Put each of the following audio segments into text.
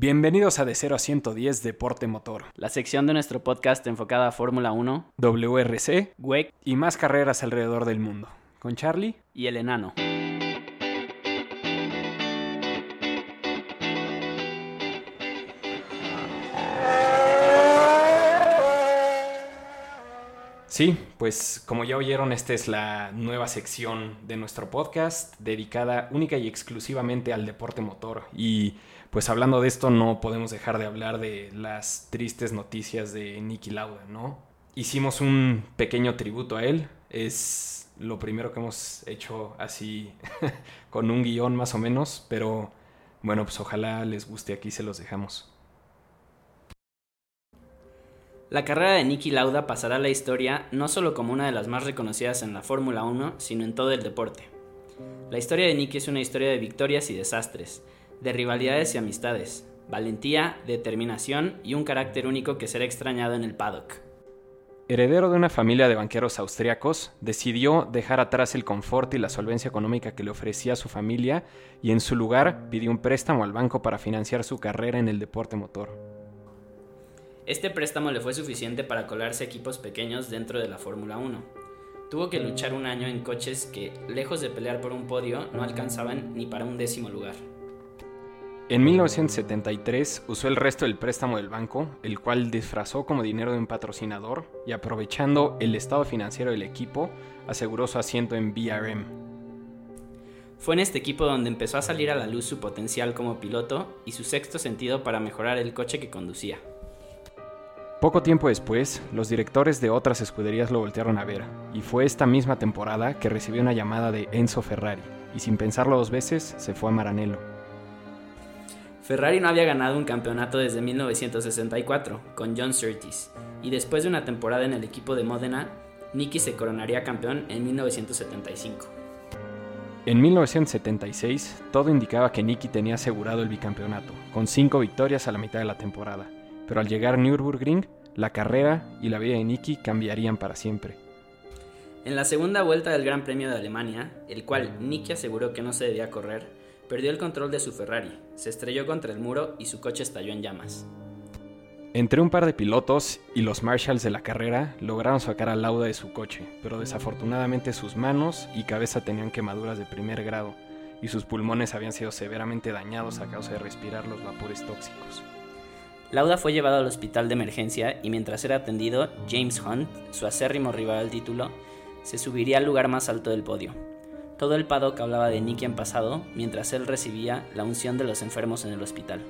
Bienvenidos a De 0 a 110 Deporte Motor, la sección de nuestro podcast enfocada a Fórmula 1, WRC, WEC y más carreras alrededor del mundo. Con Charlie y el enano. Sí, pues como ya oyeron, esta es la nueva sección de nuestro podcast dedicada única y exclusivamente al deporte motor. Y pues hablando de esto no podemos dejar de hablar de las tristes noticias de Nicky Lauda, ¿no? Hicimos un pequeño tributo a él, es lo primero que hemos hecho así con un guion más o menos, pero bueno, pues ojalá les guste, aquí se los dejamos. La carrera de Niki Lauda pasará a la historia no solo como una de las más reconocidas en la Fórmula 1, sino en todo el deporte. La historia de Niki es una historia de victorias y desastres, de rivalidades y amistades, valentía, determinación y un carácter único que será extrañado en el paddock. Heredero de una familia de banqueros austriacos, decidió dejar atrás el confort y la solvencia económica que le ofrecía su familia y en su lugar pidió un préstamo al banco para financiar su carrera en el deporte motor. Este préstamo le fue suficiente para colarse equipos pequeños dentro de la Fórmula 1. Tuvo que luchar un año en coches que, lejos de pelear por un podio, no alcanzaban ni para un décimo lugar. En 1973 usó el resto del préstamo del banco, el cual disfrazó como dinero de un patrocinador y aprovechando el estado financiero del equipo, aseguró su asiento en BRM. Fue en este equipo donde empezó a salir a la luz su potencial como piloto y su sexto sentido para mejorar el coche que conducía. Poco tiempo después, los directores de otras escuderías lo voltearon a ver, y fue esta misma temporada que recibió una llamada de Enzo Ferrari, y sin pensarlo dos veces, se fue a Maranello. Ferrari no había ganado un campeonato desde 1964, con John Surtees, y después de una temporada en el equipo de Modena, Nicky se coronaría campeón en 1975. En 1976, todo indicaba que Nicky tenía asegurado el bicampeonato, con cinco victorias a la mitad de la temporada pero al llegar a Nürburgring, la carrera y la vida de Nicky cambiarían para siempre. En la segunda vuelta del Gran Premio de Alemania, el cual Nicky aseguró que no se debía correr, perdió el control de su Ferrari, se estrelló contra el muro y su coche estalló en llamas. Entre un par de pilotos y los marshals de la carrera lograron sacar a Lauda de su coche, pero desafortunadamente sus manos y cabeza tenían quemaduras de primer grado y sus pulmones habían sido severamente dañados a causa de respirar los vapores tóxicos. Lauda fue llevado al hospital de emergencia y mientras era atendido, James Hunt, su acérrimo rival al título, se subiría al lugar más alto del podio. Todo el paddock hablaba de Nicky en pasado mientras él recibía la unción de los enfermos en el hospital.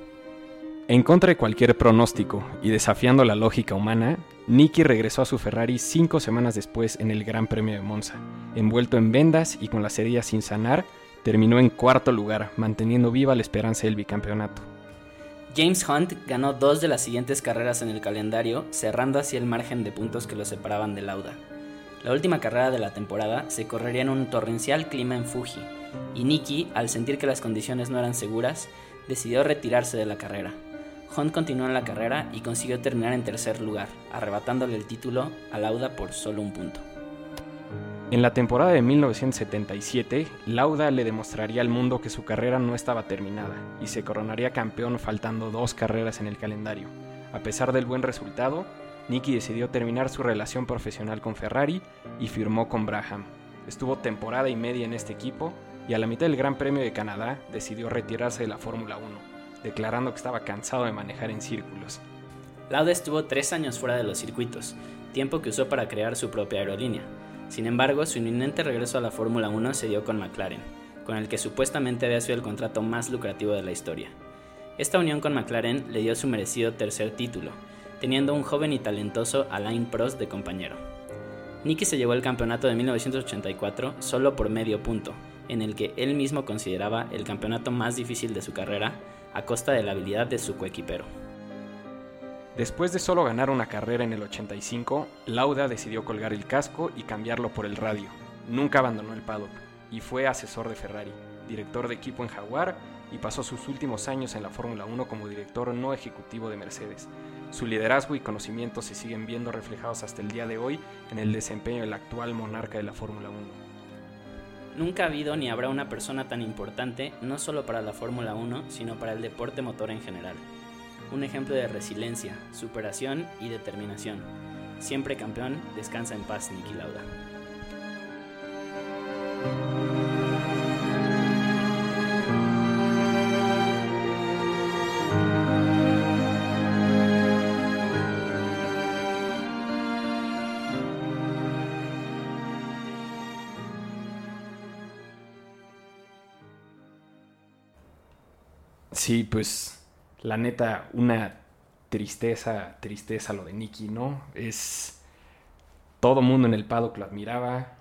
En contra de cualquier pronóstico y desafiando la lógica humana, Nicky regresó a su Ferrari cinco semanas después en el Gran Premio de Monza. Envuelto en vendas y con las heridas sin sanar, terminó en cuarto lugar, manteniendo viva la esperanza del bicampeonato. James Hunt ganó dos de las siguientes carreras en el calendario, cerrando así el margen de puntos que lo separaban de Lauda. La última carrera de la temporada se correría en un torrencial clima en Fuji, y Nicky, al sentir que las condiciones no eran seguras, decidió retirarse de la carrera. Hunt continuó en la carrera y consiguió terminar en tercer lugar, arrebatándole el título a Lauda por solo un punto. En la temporada de 1977, Lauda le demostraría al mundo que su carrera no estaba terminada y se coronaría campeón faltando dos carreras en el calendario. A pesar del buen resultado, Nicky decidió terminar su relación profesional con Ferrari y firmó con Braham. Estuvo temporada y media en este equipo y a la mitad del Gran Premio de Canadá decidió retirarse de la Fórmula 1, declarando que estaba cansado de manejar en círculos. Lauda estuvo tres años fuera de los circuitos, tiempo que usó para crear su propia aerolínea. Sin embargo, su inminente regreso a la Fórmula 1 se dio con McLaren, con el que supuestamente había sido el contrato más lucrativo de la historia. Esta unión con McLaren le dio su merecido tercer título, teniendo un joven y talentoso Alain Prost de compañero. Nicky se llevó el campeonato de 1984 solo por medio punto, en el que él mismo consideraba el campeonato más difícil de su carrera a costa de la habilidad de su coequipero. Después de solo ganar una carrera en el 85, Lauda decidió colgar el casco y cambiarlo por el radio. Nunca abandonó el paddock y fue asesor de Ferrari, director de equipo en Jaguar y pasó sus últimos años en la Fórmula 1 como director no ejecutivo de Mercedes. Su liderazgo y conocimiento se siguen viendo reflejados hasta el día de hoy en el desempeño del actual monarca de la Fórmula 1. Nunca ha habido ni habrá una persona tan importante no solo para la Fórmula 1, sino para el deporte motor en general. Un ejemplo de resiliencia, superación y determinación. Siempre campeón, descansa en paz, Niki Lauda. Sí, pues la neta, una tristeza, tristeza lo de Nicky, ¿no? Es todo mundo en el paddock lo admiraba.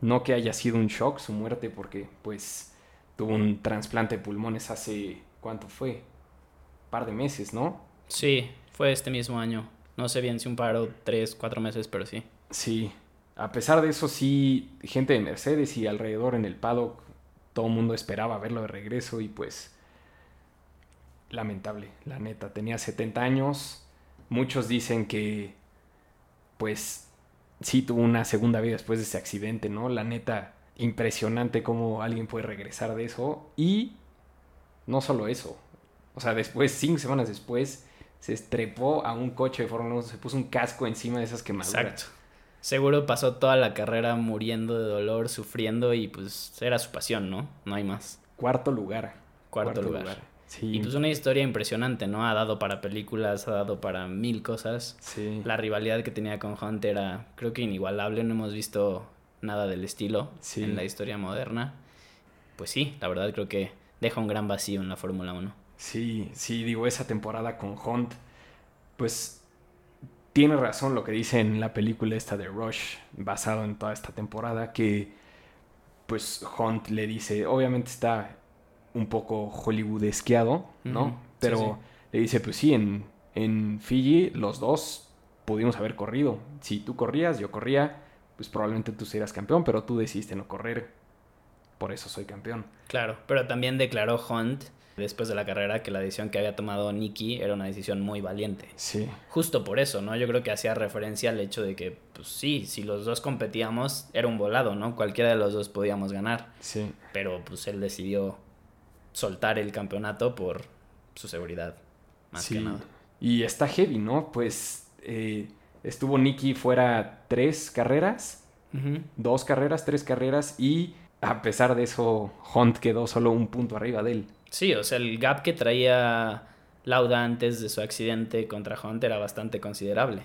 No que haya sido un shock su muerte, porque pues tuvo un trasplante de pulmones hace, ¿cuánto fue? Un par de meses, ¿no? Sí, fue este mismo año. No sé bien si un par o tres, cuatro meses, pero sí. Sí. A pesar de eso, sí, gente de Mercedes y alrededor en el paddock, todo el mundo esperaba verlo de regreso y pues lamentable, la neta. Tenía 70 años. Muchos dicen que, pues, sí tuvo una segunda vida después de ese accidente, ¿no? La neta, impresionante cómo alguien puede regresar de eso. Y no solo eso. O sea, después, cinco semanas después, se estrepó a un coche de Fórmula 1, se puso un casco encima de esas quemaduras. Exacto. Seguro pasó toda la carrera muriendo de dolor, sufriendo y pues era su pasión, ¿no? No hay más. Cuarto lugar. Cuarto, lugar. Y pues una historia impresionante, ¿no? Ha dado para películas, ha dado para mil cosas. Sí. La rivalidad que tenía con Hunt era, creo que inigualable, no hemos visto nada del estilo en la historia moderna. Pues sí, la verdad creo que deja un gran vacío en la Fórmula 1. Sí, sí, digo, esa temporada con Hunt, pues tiene razón lo que dice en la película esta de Rush, basado en toda esta temporada, que pues Hunt le dice, obviamente está un poco hollywoodesqueado, ¿no? Pero le dice, pues sí, en, en Fiji los dos pudimos haber corrido. Si tú corrías, yo corría, pues probablemente tú serías campeón, pero tú decidiste no correr. Por eso soy campeón. Claro, pero también declaró Hunt después de la carrera que la decisión que había tomado Nicky era una decisión muy valiente. Sí. Justo por eso, ¿no? Yo creo que hacía referencia al hecho de que, pues sí, si los dos competíamos, era un volado, ¿no? Cualquiera de los dos podíamos ganar. Sí. Pero pues él decidió soltar el campeonato por su seguridad, más que nada. Y está heavy, ¿no? Pues eh, estuvo Nicky fuera tres carreras, dos carreras, tres carreras y a pesar de eso Hunt quedó solo un punto arriba de él. Sí, o sea, el gap que traía Lauda antes de su accidente contra Hunt era bastante considerable.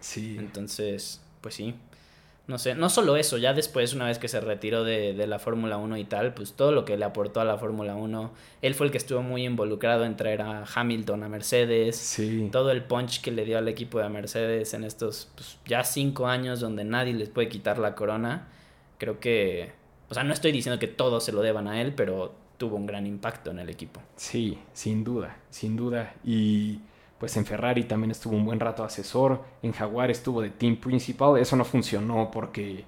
Sí. Entonces, pues sí, no sé, no solo eso, ya después, una vez que se retiró de, la Fórmula 1 y tal, pues todo lo que le aportó a la Fórmula 1, él fue el que estuvo muy involucrado en traer a Hamilton a Mercedes, sí. todo el punch que le dio al equipo de Mercedes en estos pues, ya cinco años donde nadie les puede quitar la corona, creo que, o sea, no estoy diciendo que todos se lo deban a él, pero tuvo un gran impacto en el equipo. Sí, sin duda, sin duda, y pues en Ferrari también estuvo un buen rato asesor, en Jaguar estuvo de team principal, eso no funcionó porque,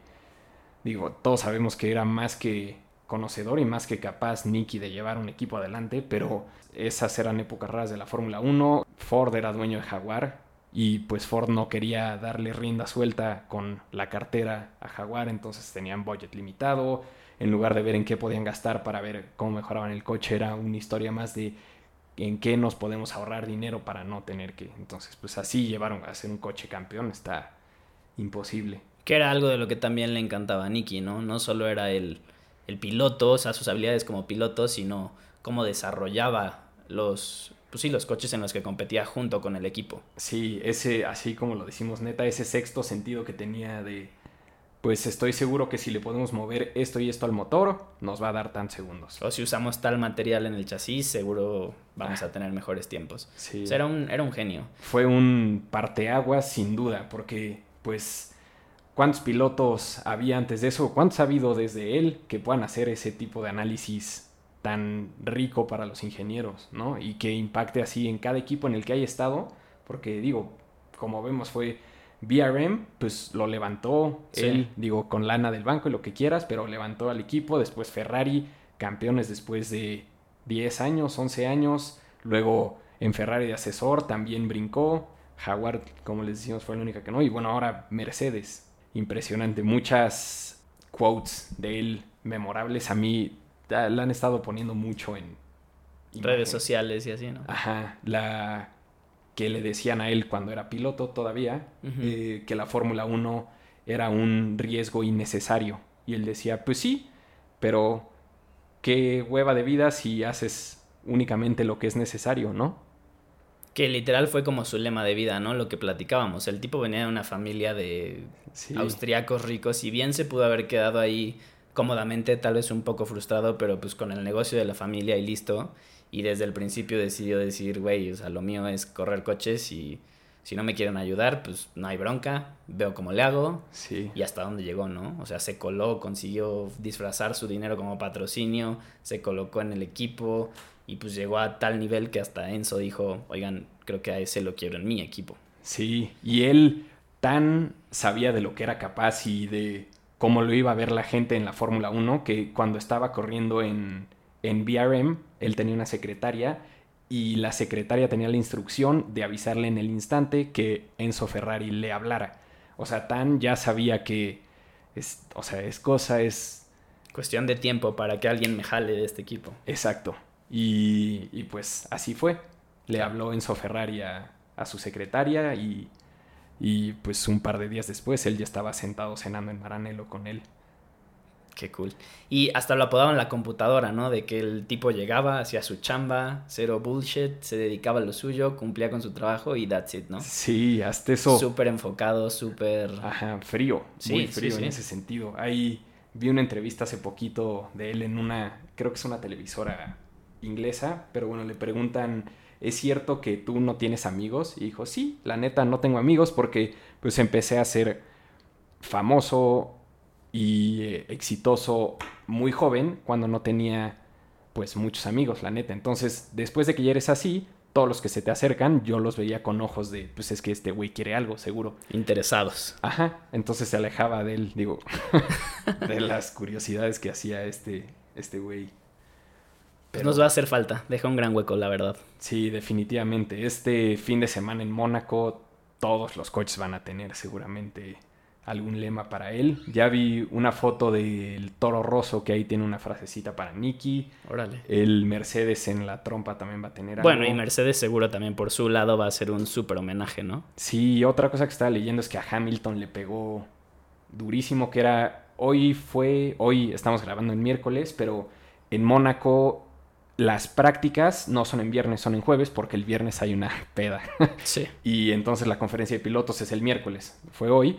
digo, todos sabemos que era más que conocedor y más que capaz Nicky de llevar un equipo adelante, pero esas eran épocas raras de la Fórmula 1, Ford era dueño de Jaguar y pues Ford no quería darle rienda suelta con la cartera a Jaguar, entonces tenían budget limitado, en lugar de ver en qué podían gastar para ver cómo mejoraban el coche, era una historia más de en qué nos podemos ahorrar dinero para no tener que. Entonces, pues así llevaron a hacer un coche campeón, está imposible. Que era algo de lo que también le encantaba a Nicky, ¿no? No solo era el, el piloto, o sea, sus habilidades como piloto, sino cómo desarrollaba los, pues sí, los coches en los que competía junto con el equipo. Sí, ese, así como lo decimos, neta, ese sexto sentido que tenía de pues estoy seguro que si le podemos mover esto y esto al motor, nos va a dar tan segundos. O si usamos tal material en el chasis, seguro vamos a ah. tener mejores tiempos. Sí. era, un, era un genio. Fue un parteaguas sin duda, porque pues ¿cuántos pilotos había antes de eso? ¿Cuántos ha habido desde él que puedan hacer ese tipo de análisis tan rico para los ingenieros, ¿no? Y que impacte así en cada equipo en el que haya estado, porque digo, como vemos fue BRM, pues lo levantó él, digo, con lana del banco y lo que quieras, pero levantó al equipo. Después Ferrari, campeones después de 10 años, 11 años. Luego en Ferrari de asesor también brincó. Jaguar, como les decimos, fue la única que no. Y bueno, ahora Mercedes. Impresionante. Muchas quotes de él memorables. A mí la han estado poniendo mucho en redes sociales y así, ¿no? Ajá. La que le decían a él cuando era piloto todavía, eh, que la Fórmula 1 era un riesgo innecesario. Y él decía, pues sí, pero qué hueva de vida si haces únicamente lo que es necesario, ¿no? Que literal fue como su lema de vida, ¿no? Lo que platicábamos. El tipo venía de una familia de Sí. austriacos ricos y bien se pudo haber quedado ahí cómodamente, tal vez un poco frustrado, pero pues con el negocio de la familia y listo. Y desde el principio decidió decir, güey, o sea, lo mío es correr coches y si no me quieren ayudar, pues no hay bronca, veo cómo le hago Sí. y hasta dónde llegó, ¿no? O sea, se coló, consiguió disfrazar su dinero como patrocinio, se colocó en el equipo y pues llegó a tal nivel que hasta Enzo dijo, oigan, creo que a ese lo quiero en mi equipo. Sí, y él tan sabía de lo que era capaz y de cómo lo iba a ver la gente en la Fórmula 1 que cuando estaba corriendo en, en BRM, él tenía una secretaria y la secretaria tenía la instrucción de avisarle en el instante que Enzo Ferrari le hablara. O sea, tan ya sabía que es, o sea, es cosa, es Cuestión de tiempo para que alguien me jale de este equipo. exacto. Y, y pues así fue. Le habló Enzo Ferrari a, a su secretaria y, y pues un par de días después él ya estaba sentado cenando en Maranello con él. Qué cool. Y hasta lo apodaban la computadora, ¿no? De que el tipo llegaba, hacía su chamba, cero bullshit, se dedicaba a lo suyo, cumplía con su trabajo y that's it, ¿no? Sí, hasta eso. Súper enfocado, súper... Ajá, frío, Sí, muy sí, frío sí. en ese sentido. Ahí vi una entrevista hace poquito de él en una, creo que es una televisora inglesa, pero bueno, le preguntan, ¿es cierto que tú no tienes amigos? Y dijo, sí, la neta no tengo amigos porque pues empecé a ser famoso y eh, exitoso muy joven cuando no tenía pues muchos amigos, la neta. Entonces, después de que ya eres así, todos los que se te acercan, yo los veía con ojos de, pues es que este güey quiere algo, seguro. Interesados. Ajá, entonces se alejaba de él, digo, de las curiosidades que hacía este, este güey. Pero- nos va a hacer falta, deja un gran hueco, la verdad. Sí, definitivamente. Este fin de semana en Mónaco, todos los coches van a tener seguramente algún lema para él. Ya vi una foto del toro roso que ahí tiene una frasecita para Nicky. Órale. El Mercedes en la trompa también va a tener Bueno, algo. y Mercedes seguro también por su lado va a ser un súper homenaje, ¿no? Sí, otra cosa que estaba leyendo es que a Hamilton le pegó durísimo, que era, hoy fue, hoy estamos grabando en miércoles, pero en Mónaco las prácticas no son en viernes, son en jueves, porque el viernes hay una peda. Sí. y entonces la conferencia de pilotos es el miércoles, fue hoy,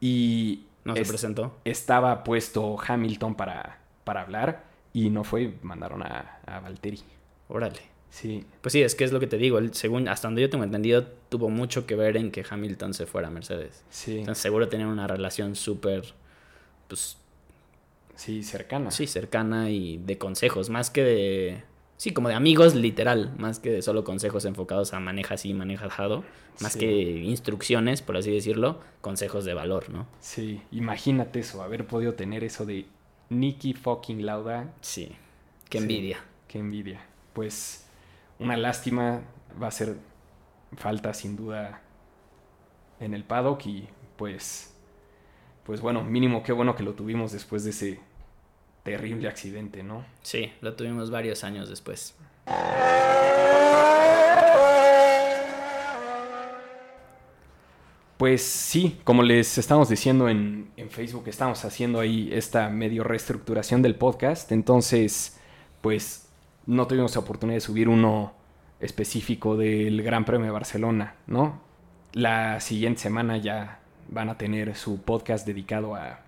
y No se es- presentó. estaba puesto Hamilton para, para hablar, y no fue, mandaron a, a Valtteri. Órale. Sí, Pues sí, es que es lo que te digo. según, hasta donde yo tengo entendido, tuvo mucho que ver en que Hamilton se fuera a Mercedes. sí, Entonces seguro tenían una relación súper, pues sí, cercana. sí, cercana y de consejos, más que de... Sí, como de amigos literal, más que de solo consejos enfocados a maneja así, maneja jado, más Sí. que instrucciones, por así decirlo, consejos de valor, ¿no? Sí, imagínate eso, haber podido tener eso de Nicky fucking Lauda. Sí, qué Sí. envidia. Qué envidia. Pues una lástima, va a ser falta sin duda en el paddock y pues, pues bueno, mínimo qué bueno que lo tuvimos después de ese terrible accidente, ¿no? Sí, lo tuvimos varios años después. Pues sí, como les estamos diciendo en, en Facebook, estamos haciendo ahí esta medio reestructuración del podcast. Entonces, pues no tuvimos la oportunidad de subir uno específico del Gran Premio de Barcelona, ¿no? La siguiente semana ya van a tener su podcast dedicado a,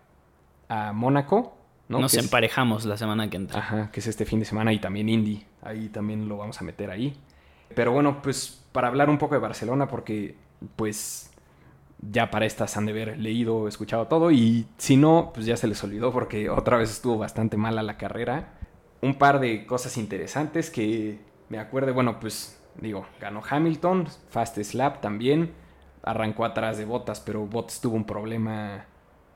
a Mónaco, ¿no? Nos Que es- emparejamos la semana que entra. Ajá, que es este fin de semana y también Indy. Ahí también lo vamos a meter ahí. Pero bueno, pues para hablar un poco de Barcelona, porque pues ya para estas han de haber leído, escuchado todo y si no, pues ya se les olvidó porque otra vez estuvo bastante mala la carrera. Un par de cosas interesantes que me acuerdo, bueno, pues digo, ganó Hamilton, Fast Slap también, arrancó atrás de Bottas, pero Bottas tuvo un problema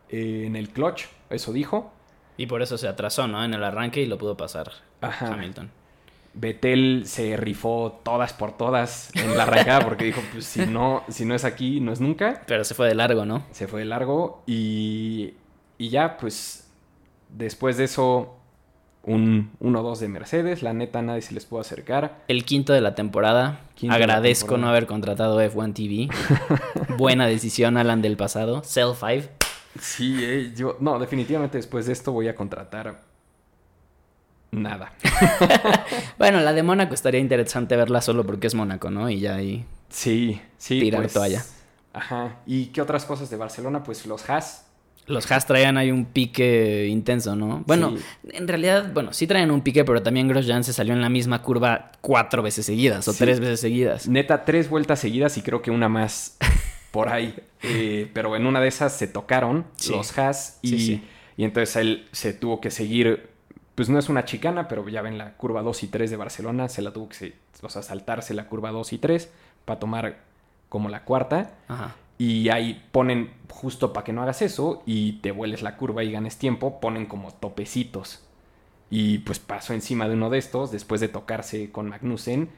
eh, en el clutch, eso dijo. Y por eso se atrasó, ¿no? En el arranque y lo pudo pasar Ajá. Hamilton. Betel se rifó todas por todas en la arrancada porque dijo, pues si no, si no es aquí, no es nunca. Pero se fue de largo, ¿no? Se fue de largo y, y ya, pues después de eso, un 1-2 de Mercedes. La neta, nadie se les pudo acercar. El quinto de la temporada. Quinto de la Agradezco temporada. no haber contratado F1 TV. Buena decisión, Alan del pasado. Cell 5. Sí, eh, yo. No, definitivamente después de esto voy a contratar. Nada. Bueno, la de Mónaco estaría interesante verla solo porque es Mónaco, ¿no? Y ya ahí. Sí, sí. Tirar pues, toalla. Ajá. ¿Y qué otras cosas de Barcelona? Pues los Haas. Los Haas traían ahí un pique intenso, ¿no? Bueno, Sí. en realidad, bueno, sí traían un pique, pero también Grosjean se salió en la misma curva cuatro veces seguidas o Sí. tres veces seguidas. Neta, tres vueltas seguidas y creo que una más por ahí. Eh, pero en una de esas se tocaron Sí. los Haas y, Sí, sí. y entonces él se tuvo que seguir. Pues no es una chicana, pero ya ven la curva 2 y 3 de Barcelona. Se la tuvo que o sea, saltarse la curva 2 y 3 para tomar como la cuarta. Ajá. Y ahí ponen, justo para que no hagas eso y te vueles la curva y ganes tiempo, ponen como topecitos. Y pues pasó encima de uno de estos después de tocarse con Magnussen.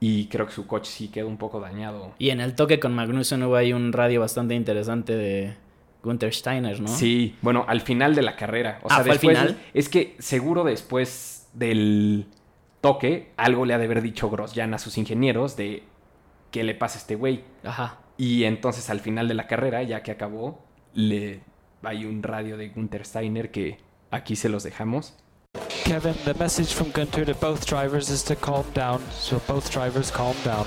Y creo que su coche sí quedó un poco dañado. Y en el toque con Magnussen hubo ahí un radio bastante interesante de Gunther Steiner, ¿no? Sí, bueno, al final de la carrera. O Ah, sea, ¿fue al final? Es que seguro después del toque, algo le ha de haber dicho Grosjean a sus ingenieros de qué le pasa a este güey. Ajá. Y entonces al final de la carrera, ya que acabó, le hay un radio de Gunther Steiner que aquí se los dejamos. Kevin, the message from Gunter to both drivers is to calm down. So both drivers calm down.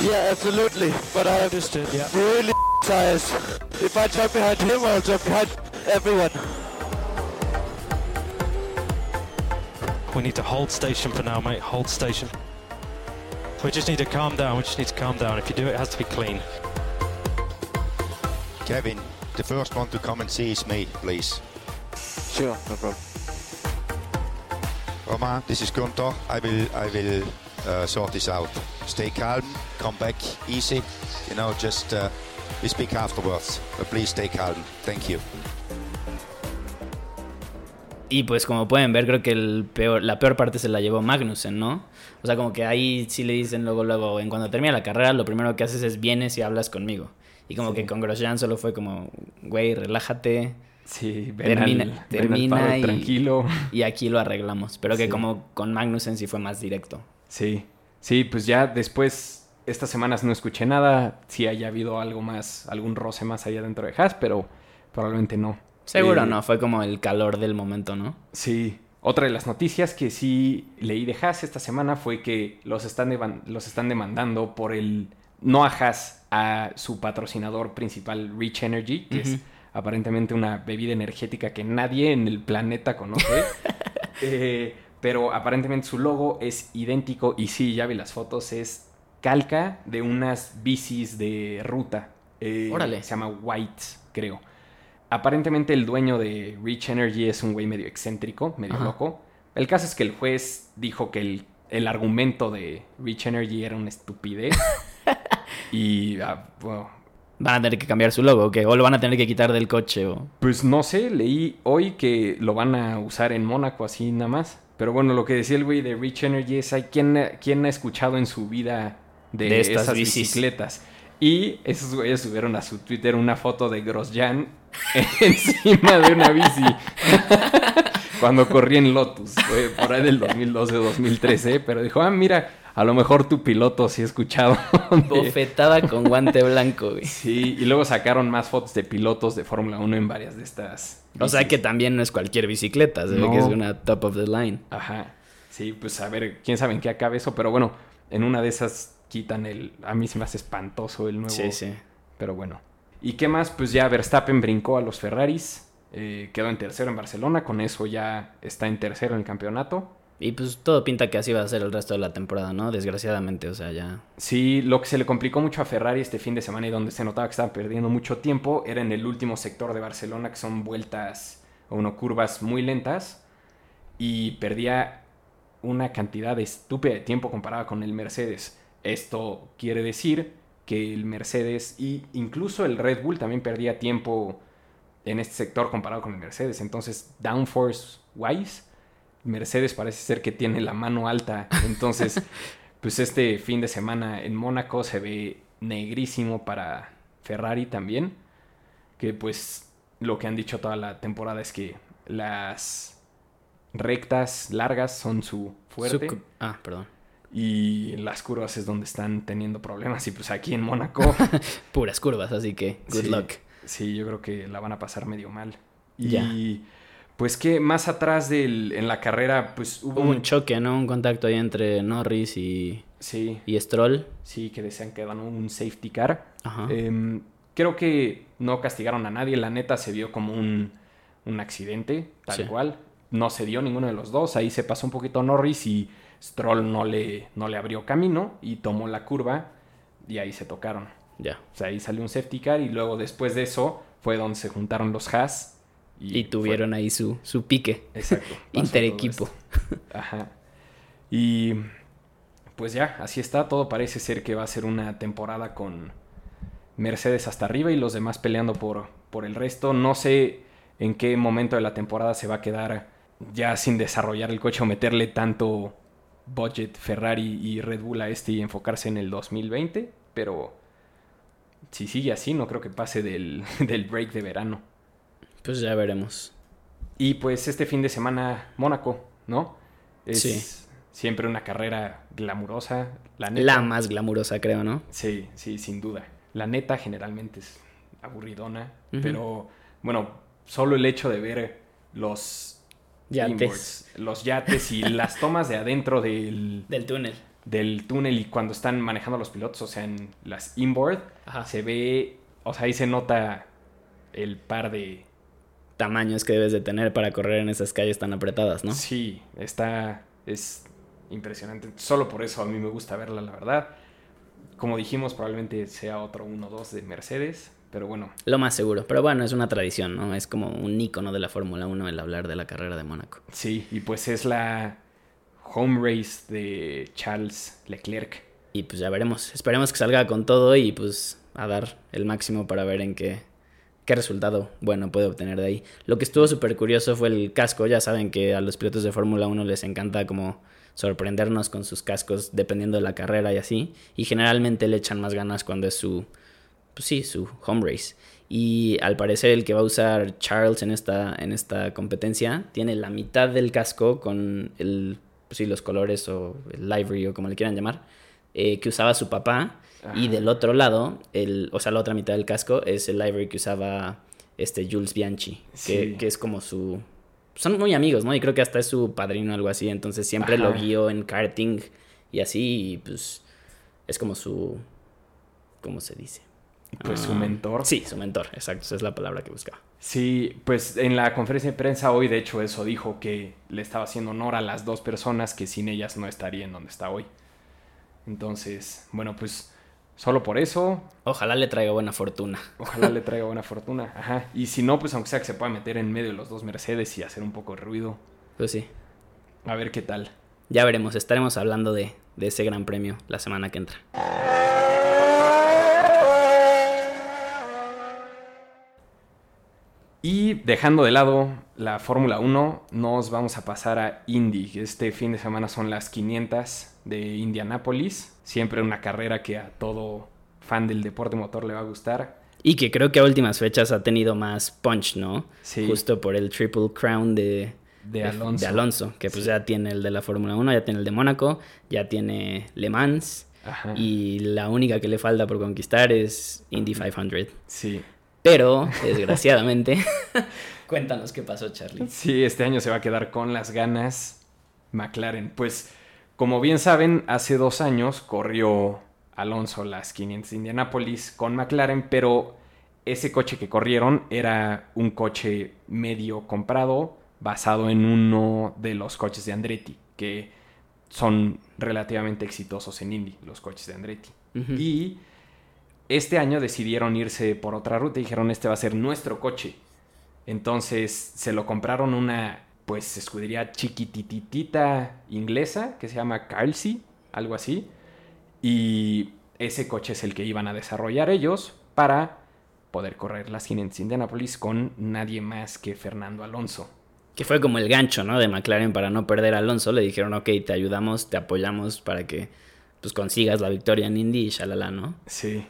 Yeah, absolutely. But I'm Understood, yeah. really tired. If I jump behind him, I'll jump behind everyone. We need to hold station for now, mate. Hold station. We just need to calm down. We just need to calm down. If you do it, it has to be clean. Kevin, the first one to come and see is me, please. Sure, no problem. This is Gunther. I will, I will uh, sort this out. Stay calm, come back easy. You know, just uh, we speak afterwards. But please stay calm. Thank you. Y pues como pueden ver, creo que el peor, la peor parte se la llevó Magnussen, ¿no? O sea, como que ahí sí le dicen luego, luego, en cuando termina la carrera, lo primero que haces es vienes y hablas conmigo. Y como Sí. que con Grosjean solo fue como, güey, relájate Sí, ven Termina- al, ven al termina paro y- tranquilo. y aquí lo arreglamos. Pero que Sí. como con Magnussen sí fue más directo. Sí, sí, pues ya después, estas semanas no escuché nada. Si haya habido algo más, algún roce más allá dentro de Haas, pero probablemente no. Seguro Eh, no, fue como el calor del momento, ¿no? Sí. Otra de las noticias que sí leí de Haas esta semana fue que los están, los están demandando por el... No a Haas, a su patrocinador principal, Rich Energy, que es. Aparentemente una bebida energética que nadie en el planeta conoce. Eh, pero aparentemente su logo es idéntico y sí, ya vi las fotos, es calca de unas bicis de ruta. Eh, Órale. Se llama White, creo. Aparentemente el dueño de Rich Energy es un güey medio excéntrico, medio Ajá. loco. El caso es que el juez dijo que el, el argumento de Rich Energy era una estupidez. y, ah, bueno, Van a tener que cambiar su logo, ¿o? O lo van a tener que quitar del coche, o... Pues no sé, leí hoy que lo van a usar en Mónaco así nada más. Pero bueno, lo que decía el güey de Rich Energy es, ¿hay ¿quién, quién ha escuchado en su vida de, De estas esas bicicletas? Y esos güeyes subieron a su Twitter una foto de Grosjean encima de una bici. Cuando corría en Lotus, fue por ahí del 2012 o 2013, pero dijo, ah, mira, a lo mejor tu piloto sí ha escuchado. de- Bofetada con guante blanco, güey. Sí, y luego sacaron más fotos de pilotos de Fórmula 1 en varias de estas. O sea que también no es cualquier bicicleta, se ve que es una top of the line. Ajá. Sí, pues a ver, quién sabe en qué acabe eso, pero bueno, en una de esas quitan el. A mí se me hace espantoso el nuevo. Sí, sí. Pero bueno. ¿Y qué más? Pues ya Verstappen brincó a los Ferraris. eh, quedó en tercero en Barcelona. Con eso ya está en tercero en el campeonato. Y pues todo pinta que así va a ser el resto de la temporada, ¿no? Desgraciadamente, o sea, ya... Sí, lo que se le complicó mucho a Ferrari este fin de semana y donde se notaba que estaban perdiendo mucho tiempo era en el último sector de Barcelona, que son vueltas o no, curvas muy lentas. Y perdía una cantidad estúpida de tiempo comparada con el Mercedes. Esto quiere decir que el Mercedes y incluso el Red Bull también perdía tiempo en este sector comparado con el Mercedes. Entonces, downforce wise, Mercedes parece ser que tiene la mano alta. Entonces, pues este fin de semana en Mónaco se ve negrísimo para Ferrari también. Que pues lo que han dicho toda la temporada es que las rectas, largas son su fuerte. Su ah, perdón. Y las curvas es donde están teniendo problemas. Y pues aquí en Mónaco, Puras curvas, así que good Sí. luck. sí, yo creo que la van a pasar medio mal. Y. pues que más atrás del, en la carrera, pues hubo Hubo un choque, ¿no? Un contacto ahí entre Norris y, Sí, y Stroll. sí, que decían que dan un safety car. Ajá. Em, creo que no castigaron a nadie, la neta se vio como un, un accidente, tal Sí. cual. No se dio ninguno de los dos, ahí se pasó un poquito Norris y Stroll no le, no le abrió camino y tomó la curva y ahí se tocaron. ya. O sea, ahí salió un safety car y luego después de eso fue donde se juntaron los Haas. Y, tuvieron ahí su, su pique. Exacto. Interequipo. Ajá. Y pues ya, así está. Todo parece ser que va a ser una temporada con Mercedes hasta arriba y los demás peleando por, por el resto. No sé en qué momento de la temporada se va a quedar ya sin desarrollar el coche o meterle tanto budget Ferrari y Red Bull a este y enfocarse en el 2020. Pero si sigue así, no creo que pase del, del break de verano. Pues ya veremos. Y pues este fin de semana, Mónaco, ¿no? Es Sí. siempre una carrera glamurosa. La neta. La más glamurosa, creo, ¿no? Sí, sí, sin duda. La neta generalmente es aburridona, pero bueno, solo el hecho de ver los Yates. inboards, los yates y las tomas de adentro del, Del túnel. del túnel y cuando están manejando los pilotos, o sea, en las inboard, Ajá. se ve, o sea, ahí se nota el par de, Tamaños que debes de tener para correr en esas calles tan apretadas, ¿no? Sí, está. Es impresionante. Solo por eso a mí me gusta verla, la verdad. Como dijimos, probablemente sea otro 1-2 de Mercedes. Pero bueno, Lo más seguro. Pero bueno, es una tradición, ¿no? Es como un icono de la Fórmula 1 el hablar de la carrera de Mónaco. sí. Y pues es la home race de Charles Leclerc. Y pues ya veremos. Esperemos que salga con todo y pues a dar el máximo para ver en qué, qué resultado bueno puede obtener de ahí. Lo que estuvo súper curioso fue el casco. Ya saben que a los pilotos de Fórmula 1 les encanta como sorprendernos con sus cascos dependiendo de la carrera y así. Y generalmente le echan más ganas cuando es su, pues sí, su home race. Y al parecer el que va a usar Charles en esta, en esta competencia tiene la mitad del casco con el, pues sí, los colores o el livery o como le quieran llamar, eh, que usaba su papá. Y del otro lado, el, o sea, la otra mitad del casco es el livery que usaba este Jules Bianchi, que, Sí. que es como su... Son muy amigos, ¿no? Y creo que hasta es su padrino o algo así, entonces siempre lo guió en karting y así, y pues es como su... ¿Cómo se dice? Pues su Ah, mentor. Sí, su mentor, exacto, esa es la palabra que buscaba. Sí, pues en la conferencia de prensa hoy, de hecho, eso dijo que le estaba haciendo honor a las dos personas que sin ellas no estaría en donde está hoy. Entonces, bueno, pues solo por eso, Ojalá le traiga buena fortuna. Ojalá le traiga buena fortuna. Ajá. Y si no, pues aunque sea que se pueda meter en medio de los dos Mercedes y hacer un poco de ruido. Pues sí, A ver qué tal. ya veremos, estaremos hablando de, de ese gran premio la semana que entra. Y dejando de lado la Fórmula 1, nos vamos a pasar a Indy. que Este fin de semana son las 500 de Indianápolis. Siempre una carrera que a todo fan del deporte motor le va a gustar. Y que creo que a últimas fechas ha tenido más punch, ¿no? Sí. Justo por el Triple Crown de, De Alonso. de Alonso, que pues Sí. ya tiene el de la Fórmula 1, ya tiene el de Mónaco, ya tiene Le Mans. Ajá. Y la única que le falta por conquistar es Indy 500. Sí. Pero, desgraciadamente, cuéntanos qué pasó, Charlie. Sí, este año se va a quedar con las ganas McLaren. Pues, como bien saben, hace dos años corrió Alonso las 500 de Indianápolis con McLaren, pero ese coche que corrieron era un coche medio comprado basado en uno de los coches de Andretti, que son relativamente exitosos en Indy, los coches de Andretti. Y este año decidieron irse por otra ruta y dijeron, este va a ser nuestro coche. Entonces se lo compraron una, pues, escudería chiquititita inglesa que se llama Carlsy, algo así. Y ese coche es el que iban a desarrollar ellos para poder correr las 500 de Indianapolis con nadie más que Fernando Alonso. Que fue como el gancho, ¿no? De McLaren para no perder a Alonso. Le dijeron, ok, te ayudamos, te apoyamos para que pues consigas la victoria en Indy y shalala, ¿no? Sí.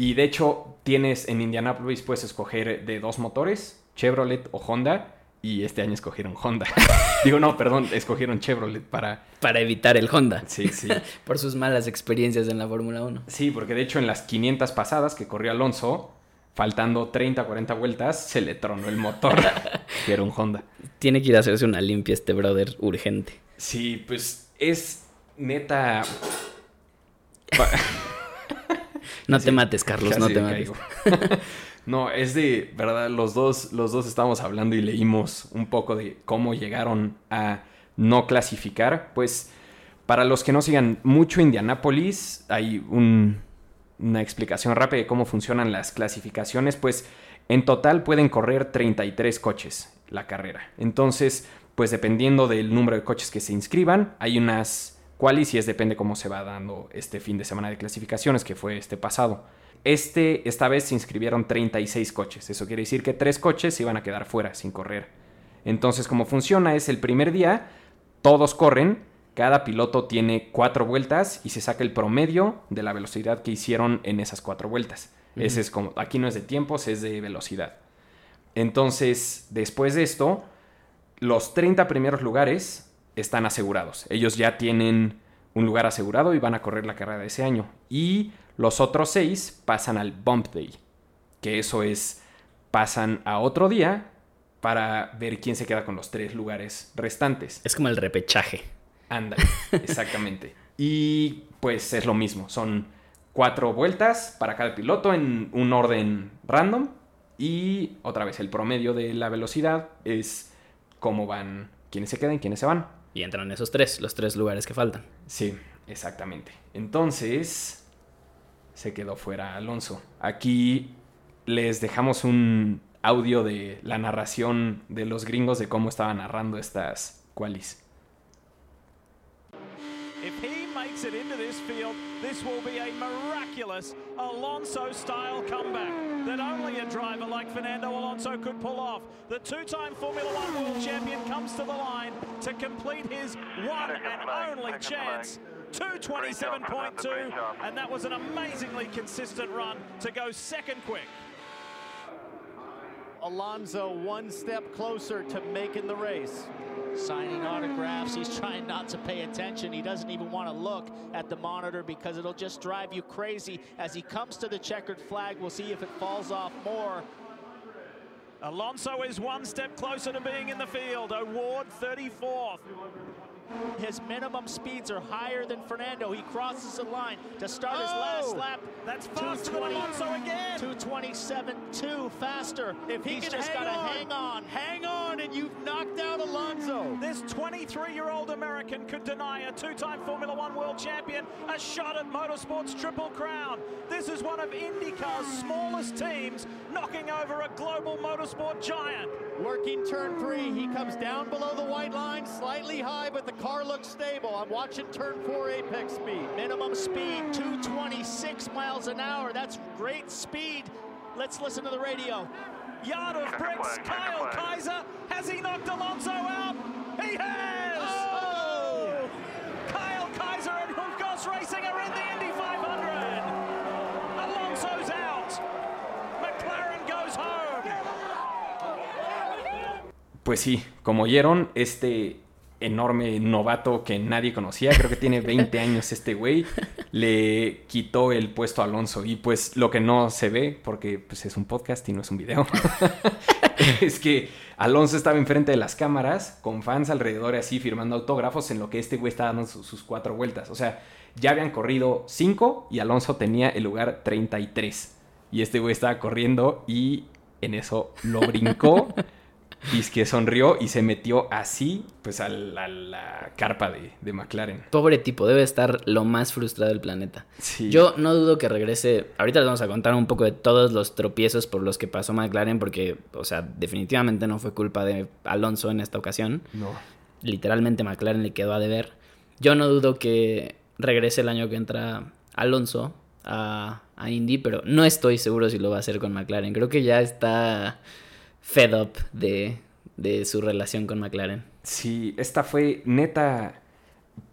Y de hecho, tienes en Indianapolis puedes escoger de dos motores, Chevrolet o Honda, y este año escogieron Honda. Digo, no, perdón, escogieron Chevrolet para... Para evitar el Honda. Sí, sí. Por sus malas experiencias en la Fórmula 1. Sí, porque de hecho en las 500 pasadas que corrió Alonso, faltando 30 40 vueltas, se le tronó el motor, que era un Honda. Tiene que ir a hacerse una limpia este brother urgente. Sí, pues es neta... No te mates, Carlos, no te mates. no, es de verdad, los dos, los dos estábamos hablando y leímos un poco de cómo llegaron a no clasificar. Pues para los que no sigan mucho Indianápolis, hay un- una explicación rápida de cómo funcionan las clasificaciones. Pues en total pueden correr 33 coches la carrera. Entonces, pues dependiendo del número de coches que se inscriban, hay unas qualis y es depende cómo se va dando este fin de semana de clasificaciones que fue este pasado. Este, esta vez se inscribieron 36 coches. Eso quiere decir que tres coches se iban a quedar fuera sin correr. Entonces, como funciona es el primer día, todos corren, cada piloto tiene cuatro vueltas y se saca el promedio de la velocidad que hicieron en esas cuatro vueltas. Ese es como, aquí no es de tiempos, es de velocidad. Entonces, después de esto, los 30 primeros lugares están asegurados. Ellos ya tienen un lugar asegurado y van a correr la carrera de ese año. Y los otros seis pasan al Bump Day, que eso es, pasan a otro día para ver quién se queda con los tres lugares restantes. Es como el repechaje. Anda, exactamente. Y pues es lo mismo, son cuatro vueltas para cada piloto en un orden random y otra vez el promedio de la velocidad es cómo van, quiénes se quedan, quiénes se van. Y entran esos tres, los tres lugares que faltan. Sí, exactamente. Entonces, se quedó fuera Alonso. Aquí les dejamos un audio de la narración de los gringos de cómo estaban narrando estas qualis. He makes it into this field, this will be a miraculous Alonso style comeback that only a driver like Fernando Alonso could pull off. The two time Formula One world champion comes to the line to complete his one and only chance. 227.2, and that was an amazingly consistent run to go second quick. Alonso one step closer to making the race. Signing autographs. He's trying not to pay attention. He doesn't even want to look at the monitor because it'll just drive you crazy. As he comes to the checkered flag, we'll see if it falls off more. Alonso is one step closer to being in the field. Award 34th. His minimum speeds are higher than Fernando. He crosses the line to start his last Oh, lap. That's faster than 220 Alonso again. 227.2 faster. If he He's can just got to hang on. hang on, and you've knocked out Alonso. This 23 year old American could deny a two time Formula One world champion a shot at motorsport's Triple Crown. This is one of IndyCar's smallest teams knocking over a global motorsport giant. Working turn three, he comes down below the white line, slightly high, but the car looks stable. I'm watching turn four apex speed. Minimum speed 226 miles an hour. That's great speed. Let's listen to the radio. Yard of bricks, Kyle Kaiser. Has he knocked Alonso out? He has! Oh! Kyle Kaiser and Hulkos Racing Pues sí, como oyeron, este enorme novato que nadie conocía, creo que tiene 20 años este güey, le quitó el puesto a Alonso. Y pues lo que no se ve, porque pues, es un podcast y no es un video, es que Alonso estaba enfrente de las cámaras con fans alrededor así firmando autógrafos en lo que este güey estaba dando sus, sus cuatro vueltas. O sea, ya habían corrido 5 y Alonso tenía el lugar 33. Y este güey estaba corriendo y en eso lo brincó. Y es que sonrió y se metió así, pues, a la, carpa de, de McLaren. Pobre tipo, debe estar lo más frustrado del planeta. Sí. Yo no dudo que regrese. Ahorita les vamos a contar un poco de todos los tropiezos por los que pasó McLaren, porque, o sea, definitivamente no fue culpa de Alonso en esta ocasión. No. Literalmente McLaren le quedó a deber. Yo no dudo que regrese el año que entra Alonso a, a Indy, pero no estoy seguro si lo va a hacer con McLaren. Creo que ya está fed up de, de su relación con McLaren. Sí, esta fue neta.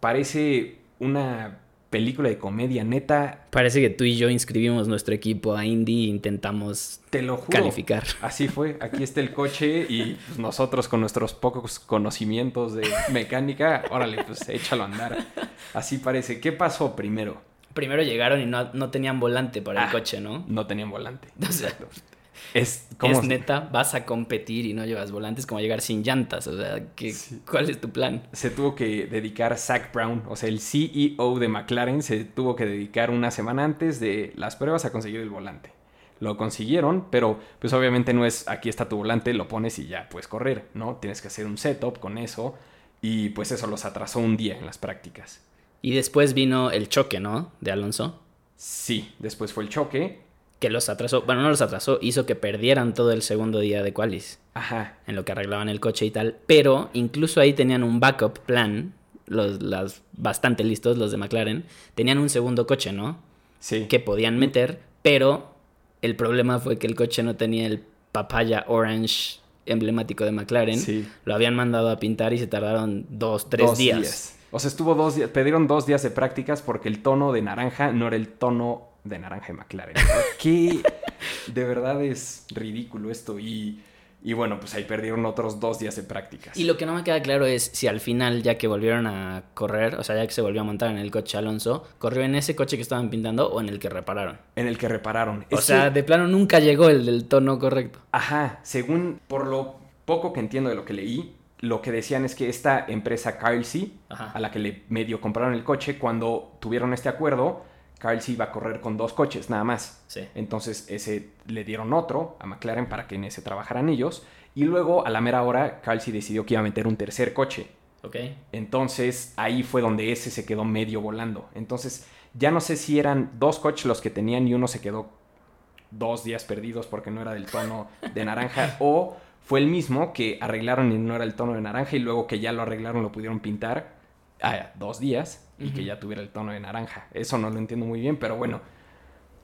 Parece una película de comedia neta. Parece que tú y yo inscribimos nuestro equipo a Indy e intentamos Te lo juro. calificar. Así fue, aquí está el coche y pues, nosotros con nuestros pocos conocimientos de mecánica, órale, pues échalo a andar. Así parece. ¿Qué pasó primero? Primero llegaron y no, no tenían volante para el Ah, coche, ¿no? No tenían volante. O sea, Exacto. Es como Es neta, vas a competir y no llevas volantes como llegar sin llantas. O sea, ¿qué, Sí. ¿cuál es tu plan? se tuvo que dedicar Zach Brown, o sea, el CEO de McLaren, se tuvo que dedicar una semana antes de las pruebas a conseguir el volante. Lo consiguieron, pero pues obviamente no es aquí está tu volante, lo pones y ya puedes correr, ¿no? Tienes que hacer un setup con eso y pues eso los atrasó un día en las prácticas. Y después vino el choque, ¿no? De Alonso. Sí, después fue el choque. Que los atrasó. Bueno, no los atrasó, hizo que perdieran todo el segundo día de qualis. Ajá, En lo que arreglaban el coche y tal. Pero incluso ahí tenían un backup plan. Los, las bastante listos, los de McLaren. Tenían un segundo coche, ¿no? sí. que podían meter, pero el problema fue que el coche no tenía el papaya orange emblemático de McLaren. Sí. Lo habían mandado a pintar y se tardaron dos, tres Dos días. O sea, estuvo dos días, pidieron dos días de prácticas porque el tono de naranja no era el tono de naranja de McLaren. que de verdad es ridículo esto. Y, y bueno, pues ahí perdieron otros dos días de prácticas. Y lo que no me queda claro es si al final, ya que volvieron a correr, o sea, ya que se volvió a montar en el coche Alonso, corrió en ese coche que estaban pintando o en el que repararon. En el que repararon. O Es sea, que- de plano nunca llegó el del tono correcto. Ajá, según por lo poco que entiendo de lo que leí, lo que decían es que esta empresa C, Ajá. a la que le medio compraron el coche, cuando tuvieron este acuerdo, Carl C iba a correr con dos coches nada más. Sí. Entonces ese le dieron otro a McLaren para que en ese trabajaran ellos. Y luego a la mera hora, Carl decidió que iba a meter un tercer coche. Ok. Entonces ahí fue donde ese se quedó medio volando. Entonces ya no sé si eran dos coches los que tenían y uno se quedó dos días perdidos porque no era del tono de naranja o fue el mismo que arreglaron y no era el tono de naranja y luego que ya lo arreglaron lo pudieron pintar a dos días y que ya tuviera el tono de naranja. Eso no lo entiendo muy bien, pero bueno,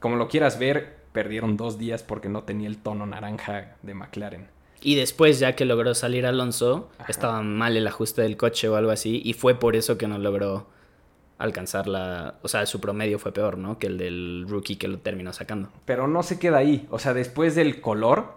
como lo quieras ver, perdieron dos días porque no tenía el tono naranja de McLaren. Y después, ya que logró salir Alonso, Ajá. estaba mal el ajuste del coche o algo así, y fue por eso que no logró alcanzar la... O sea, su promedio fue peor, ¿no? Que el del rookie que lo terminó sacando. Pero no se queda ahí. O sea, después del color,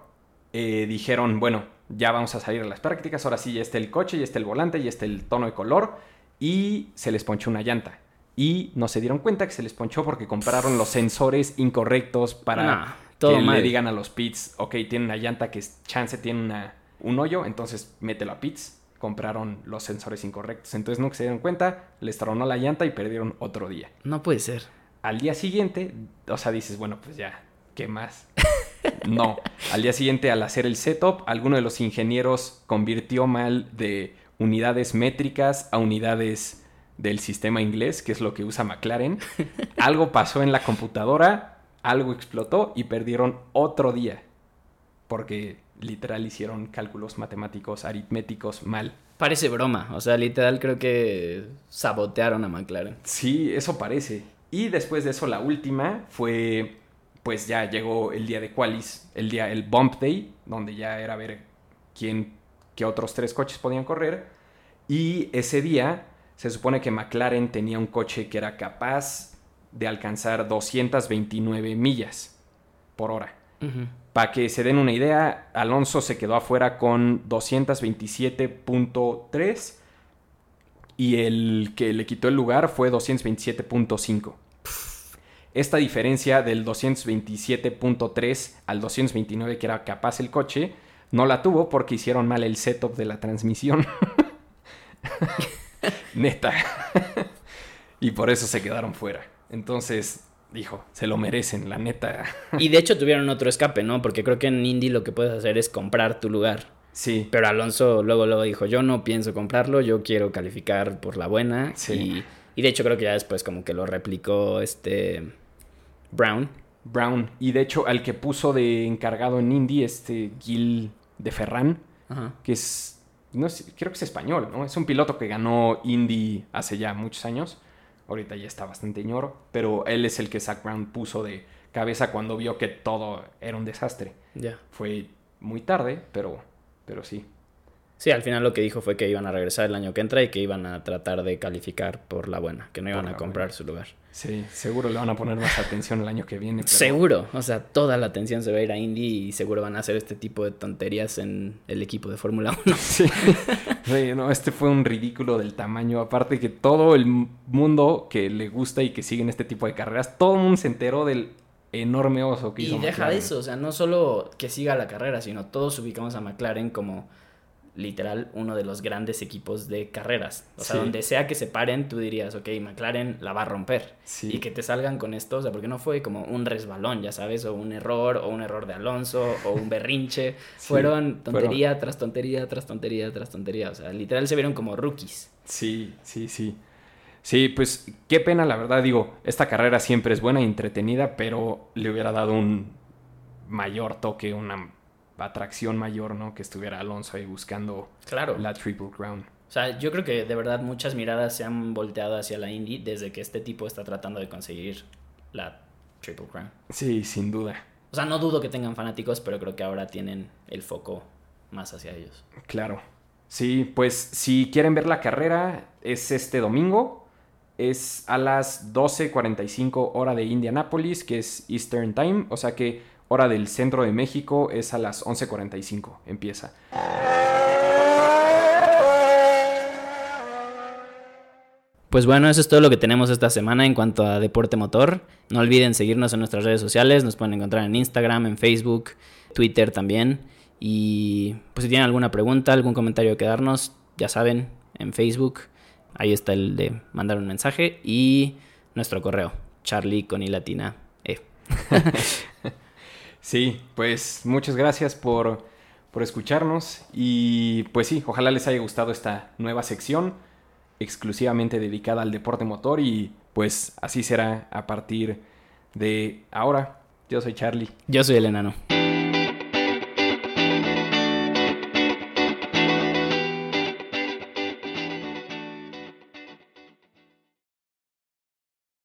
eh, dijeron, bueno, ya vamos a salir a las prácticas. Ahora sí, ya está el coche, ya está el volante, ya está el tono de color. Y se les ponchó una llanta. Y no se dieron cuenta que se les ponchó porque compraron los sensores incorrectos para Nah, todo que mal. le digan a los pits, ok, tiene una llanta que es- chance tiene una, un hoyo, entonces mételo a pits. Compraron los sensores incorrectos. Entonces nunca se dieron cuenta, les tronó la llanta y perdieron otro día No puede ser. al día siguiente, o sea, dices, bueno, pues ya, ¿qué más? No, al día siguiente al hacer el setup, alguno de los ingenieros convirtió mal de unidades métricas a unidades del sistema inglés, que es lo que usa McLaren. Algo pasó en la computadora, algo explotó y perdieron otro día, porque literal hicieron cálculos matemáticos, aritméticos mal. Parece broma. O sea, literal creo que sabotearon a McLaren. Sí, eso parece. Y después de eso, la última fue, pues ya llegó el día de Qualis, el día, el Bump Day, donde ya era ver quién, qué otros tres coches podían correr. Y ese día se supone que McLaren tenía un coche que era capaz de alcanzar 229 millas por hora. Para que se den una idea, Alonso se quedó afuera con 227.3 y el que le quitó el lugar fue 227.5. Esta diferencia del 227.3 al 229 que era capaz el coche, no la tuvo porque hicieron mal el setup de la transmisión. Neta. y por eso se quedaron fuera. Entonces, dijo, se lo merecen, la neta. Y de hecho tuvieron otro escape, ¿no? Porque creo que en Indy lo que puedes hacer es comprar tu lugar. Sí, Pero Alonso luego, luego dijo, yo no pienso comprarlo, yo quiero calificar por la buena. Sí. Y, y de hecho creo que ya después como que lo replicó este Brown. Brown. Y de hecho, al que puso de encargado en Indy, este Gil de Ferran, Ajá. que es, no sé, creo que es español, ¿no? Es un piloto que ganó Indy hace ya muchos años. Ahorita ya está bastante ñoro, pero él es el que Zach Brown puso de cabeza cuando vio que todo era un desastre. Ya. Fue muy tarde, pero, pero sí. Sí, al final lo que dijo fue que iban a regresar el año que entra y que iban a tratar de calificar por la buena, que no iban Por a comprar buena. su lugar. Sí, seguro le van a poner más atención el año que viene. pero- Seguro, o sea, toda la atención se va a ir a Indy y seguro van a hacer este tipo de tonterías en el equipo de Fórmula 1. Sí. Sí, no, este fue un ridículo del tamaño. Aparte que todo el mundo que le gusta y que siguen este tipo de carreras, todo el mundo se enteró del enorme oso que Y hizo deja McLaren. de eso, o sea, no solo que siga la carrera, sino todos ubicamos a McLaren como literal uno de los grandes equipos de carreras. O sea, Sí. donde sea que se paren, tú dirías, ok, McLaren la va a romper. Sí. Y que te salgan con esto, o sea, porque no fue como un resbalón, ya sabes, o un error, o un error de Alonso, o un berrinche. Sí, fueron fueron- tontería tras tontería, tras tontería, tras tontería. O sea, literal se vieron como rookies. Sí, sí, sí. Sí, pues qué pena, la verdad. Digo, esta carrera siempre es buena y entretenida, pero le hubiera dado un mayor toque, una atracción mayor, ¿no? Que estuviera Alonso ahí buscando Claro. la Triple Crown. O sea, yo creo que de verdad muchas miradas se han volteado hacia la Indy desde que este tipo está tratando de conseguir la Triple Crown. Sí, sin duda. O sea, no dudo que tengan fanáticos, pero creo que ahora tienen el foco más hacia ellos. Claro. Sí, pues si quieren ver la carrera, es este domingo. Es a las 12.45 hora de Indianápolis, que es Eastern Time. O sea que hora del centro de México es a las 11.45. Empieza. Pues bueno, eso es todo lo que tenemos esta semana en cuanto a deporte motor. No olviden seguirnos en nuestras redes sociales, nos pueden encontrar en Instagram, en Facebook, Twitter también. Y pues si tienen alguna pregunta, algún comentario que darnos, ya saben, en Facebook, ahí está el de mandar un mensaje y nuestro correo, charlie con i latina e. Sí, pues muchas gracias por, por escucharnos. Y pues sí, ojalá les haya gustado esta nueva sección exclusivamente dedicada al deporte motor. Y pues así será a partir de ahora. Yo soy Charlie. Yo soy el enano.